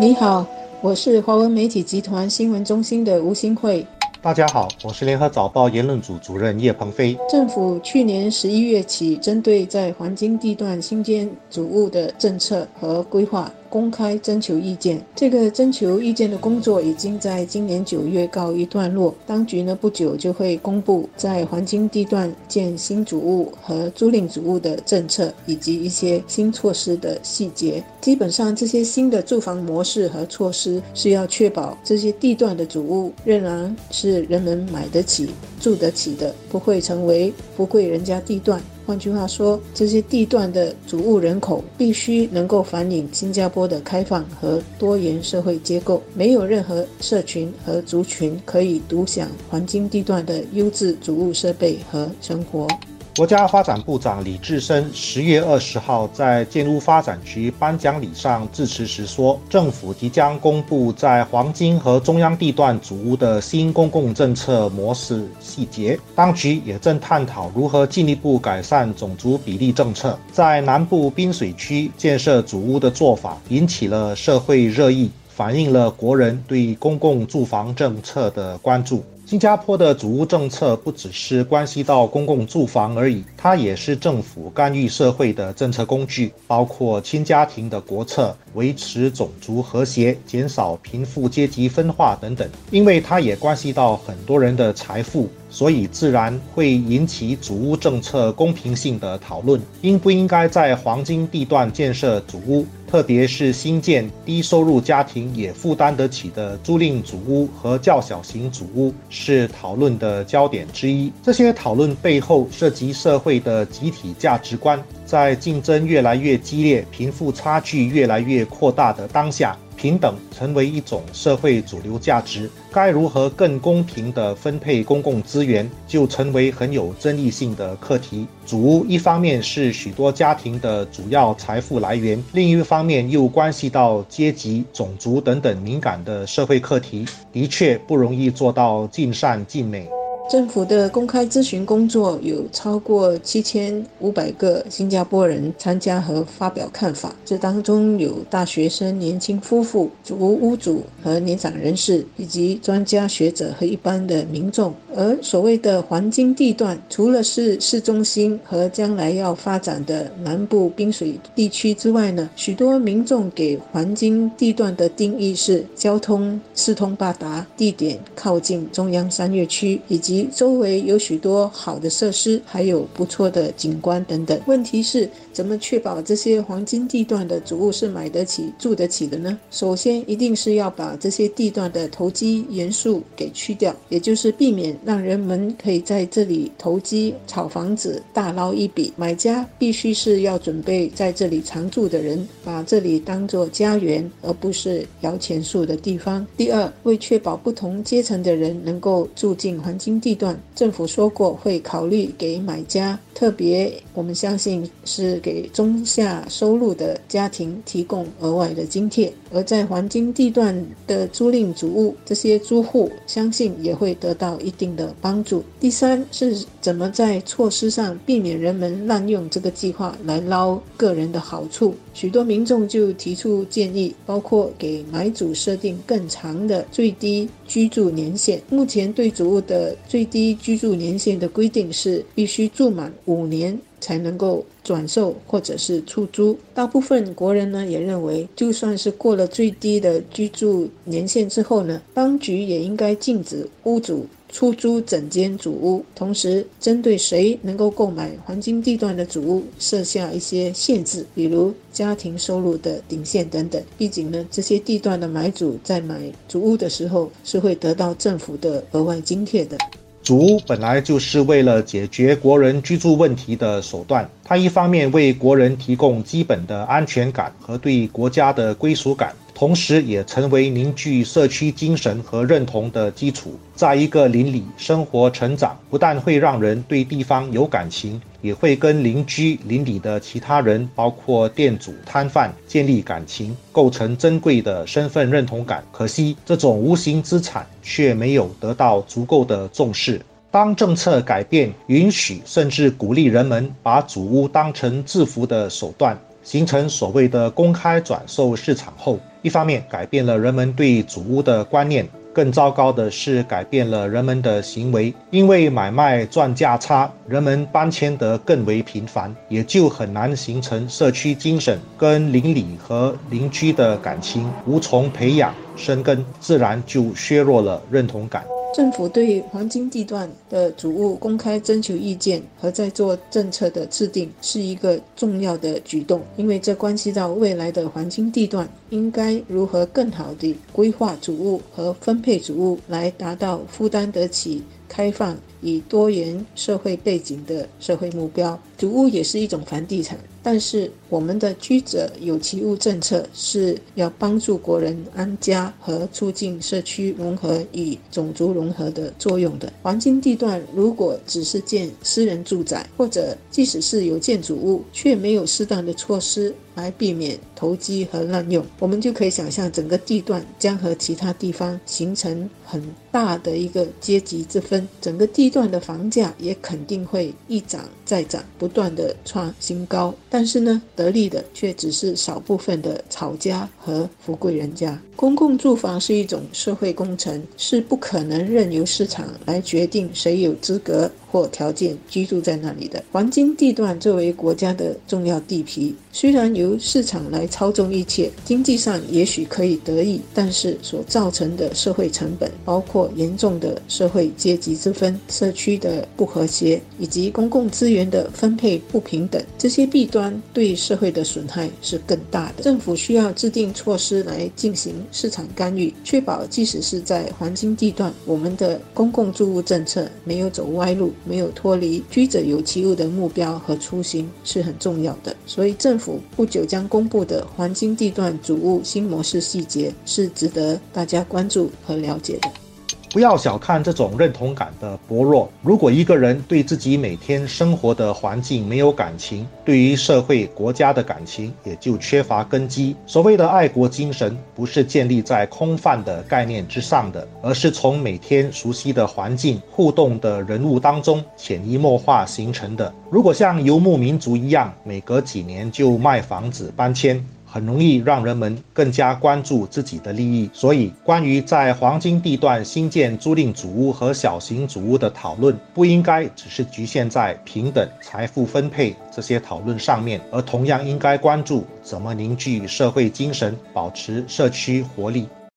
你好，我是华文媒体集团新闻中心的吴新慧。大家好，我是联合早报言论组主任叶鹏飞。政府去年十一月起，针对在黄金地段新建主屋的政策和规划。公开征求意见，这个征求意见的工作已经在今年九月告一段落。当局呢不久就会公布在黄金地段建新主屋和租赁主屋的政策以及一些新措施的细节。基本上，这些新的住房模式和措施是要确保这些地段的主物仍然是人们买得起、住得起的，不会成为富贵人家地段。换句话说，这些地段的主物人口必须能够反映新加坡的开放和多元社会结构，没有任何社群和族群可以独享黄金地段的优质主物设备和生活。国家发展部长李志深十月二十号在建屋发展局颁奖礼上致辞时说，政府即将公布在黄金和中央地段主屋的新公共政策模式细节。当局也正探讨如何进一步改善种族比例政策。在南部滨水区建设主屋的做法引起了社会热议，反映了国人对公共住房政策的关注。新加坡的主屋政策不只是关系到公共住房而已，它也是政府干预社会的政策工具，包括亲家庭的国策、维持种族和谐、减少贫富阶级分化等等。因为它也关系到很多人的财富，所以自然会引起主屋政策公平性的讨论。应不应该在黄金地段建设主屋？特别是新建低收入家庭也负担得起的租赁主屋和较小型主屋是讨论的焦点之一。这些讨论背后涉及社会的集体价值观，在竞争越来越激烈、贫富差距越来越扩大的当下。平等成为一种社会主流价值，该如何更公平地分配公共资源，就成为很有争议性的课题。主屋一方面是许多家庭的主要财富来源，另一方面又关系到阶级、种族等等敏感的社会课题，的确不容易做到尽善尽美。政府的公开咨询工作有超过七千五百个新加坡人参加和发表看法，这当中有大学生、年轻夫妇、主屋屋主和年长人士，以及专家学者和一般的民众。而所谓的黄金地段，除了是市中心和将来要发展的南部滨水地区之外呢，许多民众给黄金地段的定义是交通四通八达，地点靠近中央商业区，以及周围有许多好的设施，还有不错的景观等等。问题是怎么确保这些黄金地段的主物是买得起、住得起的呢？首先，一定是要把这些地段的投机元素给去掉，也就是避免让人们可以在这里投机炒房子大捞一笔。买家必须是要准备在这里常住的人，把这里当作家园，而不是摇钱树的地方。第二，为确保不同阶层的人能够住进黄金地。地段，政府说过会考虑给买家，特别我们相信是给中下收入的家庭提供额外的津贴。而在黄金地段的租赁主物，这些租户相信也会得到一定的帮助。第三是怎么在措施上避免人们滥用这个计划来捞个人的好处？许多民众就提出建议，包括给买主设定更长的最低居住年限。目前对主物的最低居住年限的规定是必须住满五年。才能够转售或者是出租。大部分国人呢也认为，就算是过了最低的居住年限之后呢，当局也应该禁止屋主出租整间主屋，同时针对谁能够购买黄金地段的主屋设下一些限制，比如家庭收入的顶线等等。毕竟呢，这些地段的买主在买主屋的时候是会得到政府的额外津贴的。竹本来就是为了解决国人居住问题的手段，它一方面为国人提供基本的安全感和对国家的归属感。同时，也成为凝聚社区精神和认同的基础。在一个邻里生活成长，不但会让人对地方有感情，也会跟邻居、邻里的其他人，包括店主、摊贩建立感情，构成珍贵的身份认同感。可惜，这种无形资产却没有得到足够的重视。当政策改变，允许甚至鼓励人们把主屋当成致富的手段。形成所谓的公开转售市场后，一方面改变了人们对祖屋的观念。更糟糕的是，改变了人们的行为。因为买卖赚价差，人们搬迁得更为频繁，也就很难形成社区精神，跟邻里和邻居的感情无从培养生根，自然就削弱了认同感。政府对黄金地段的主物公开征求意见和在做政策的制定，是一个重要的举动，因为这关系到未来的黄金地段应该如何更好地规划主物和分配主物，来达到负担得起。开放以多元社会背景的社会目标，主屋也是一种房地产。但是，我们的居者有其屋政策是要帮助国人安家和促进社区融合与种族融合的作用的。黄金地段如果只是建私人住宅，或者即使是有建筑物，却没有适当的措施来避免投机和滥用，我们就可以想象整个地段将和其他地方形成很大的一个阶级之分，整个地段的房价也肯定会一涨再涨，不断的创新高。但是呢，得利的却只是少部分的草家和富贵人家。公共住房是一种社会工程，是不可能任由市场来决定谁有资格或条件居住在那里的。黄金地段作为国家的重要地皮，虽然由由市场来操纵一切，经济上也许可以得益，但是所造成的社会成本，包括严重的社会阶级之分、社区的不和谐以及公共资源的分配不平等，这些弊端。对社会的损害是更大的。政府需要制定措施来进行市场干预，确保即使是在黄金地段，我们的公共住屋政策没有走歪路，没有脱离居者有其屋的目标和初心，是很重要的。所以，政府不久将公布的黄金地段主物新模式细节，是值得大家关注和了解的。不要小看这种认同感的薄弱。如果一个人对自己每天生活的环境没有感情，对于社会、国家的感情也就缺乏根基。所谓的爱国精神，不是建立在空泛的概念之上的，而是从每天熟悉的环境、互动的人物当中潜移默化形成的。如果像游牧民族一样，每隔几年就卖房子搬迁，很容易让人们更加关注自己的利益，所以关于在黄金地段新建租赁主屋和小型主屋的讨论，不应该只是局限在平等财富分配这些讨论上面，而同样应该关注怎么凝聚社会精神，保持社区活力。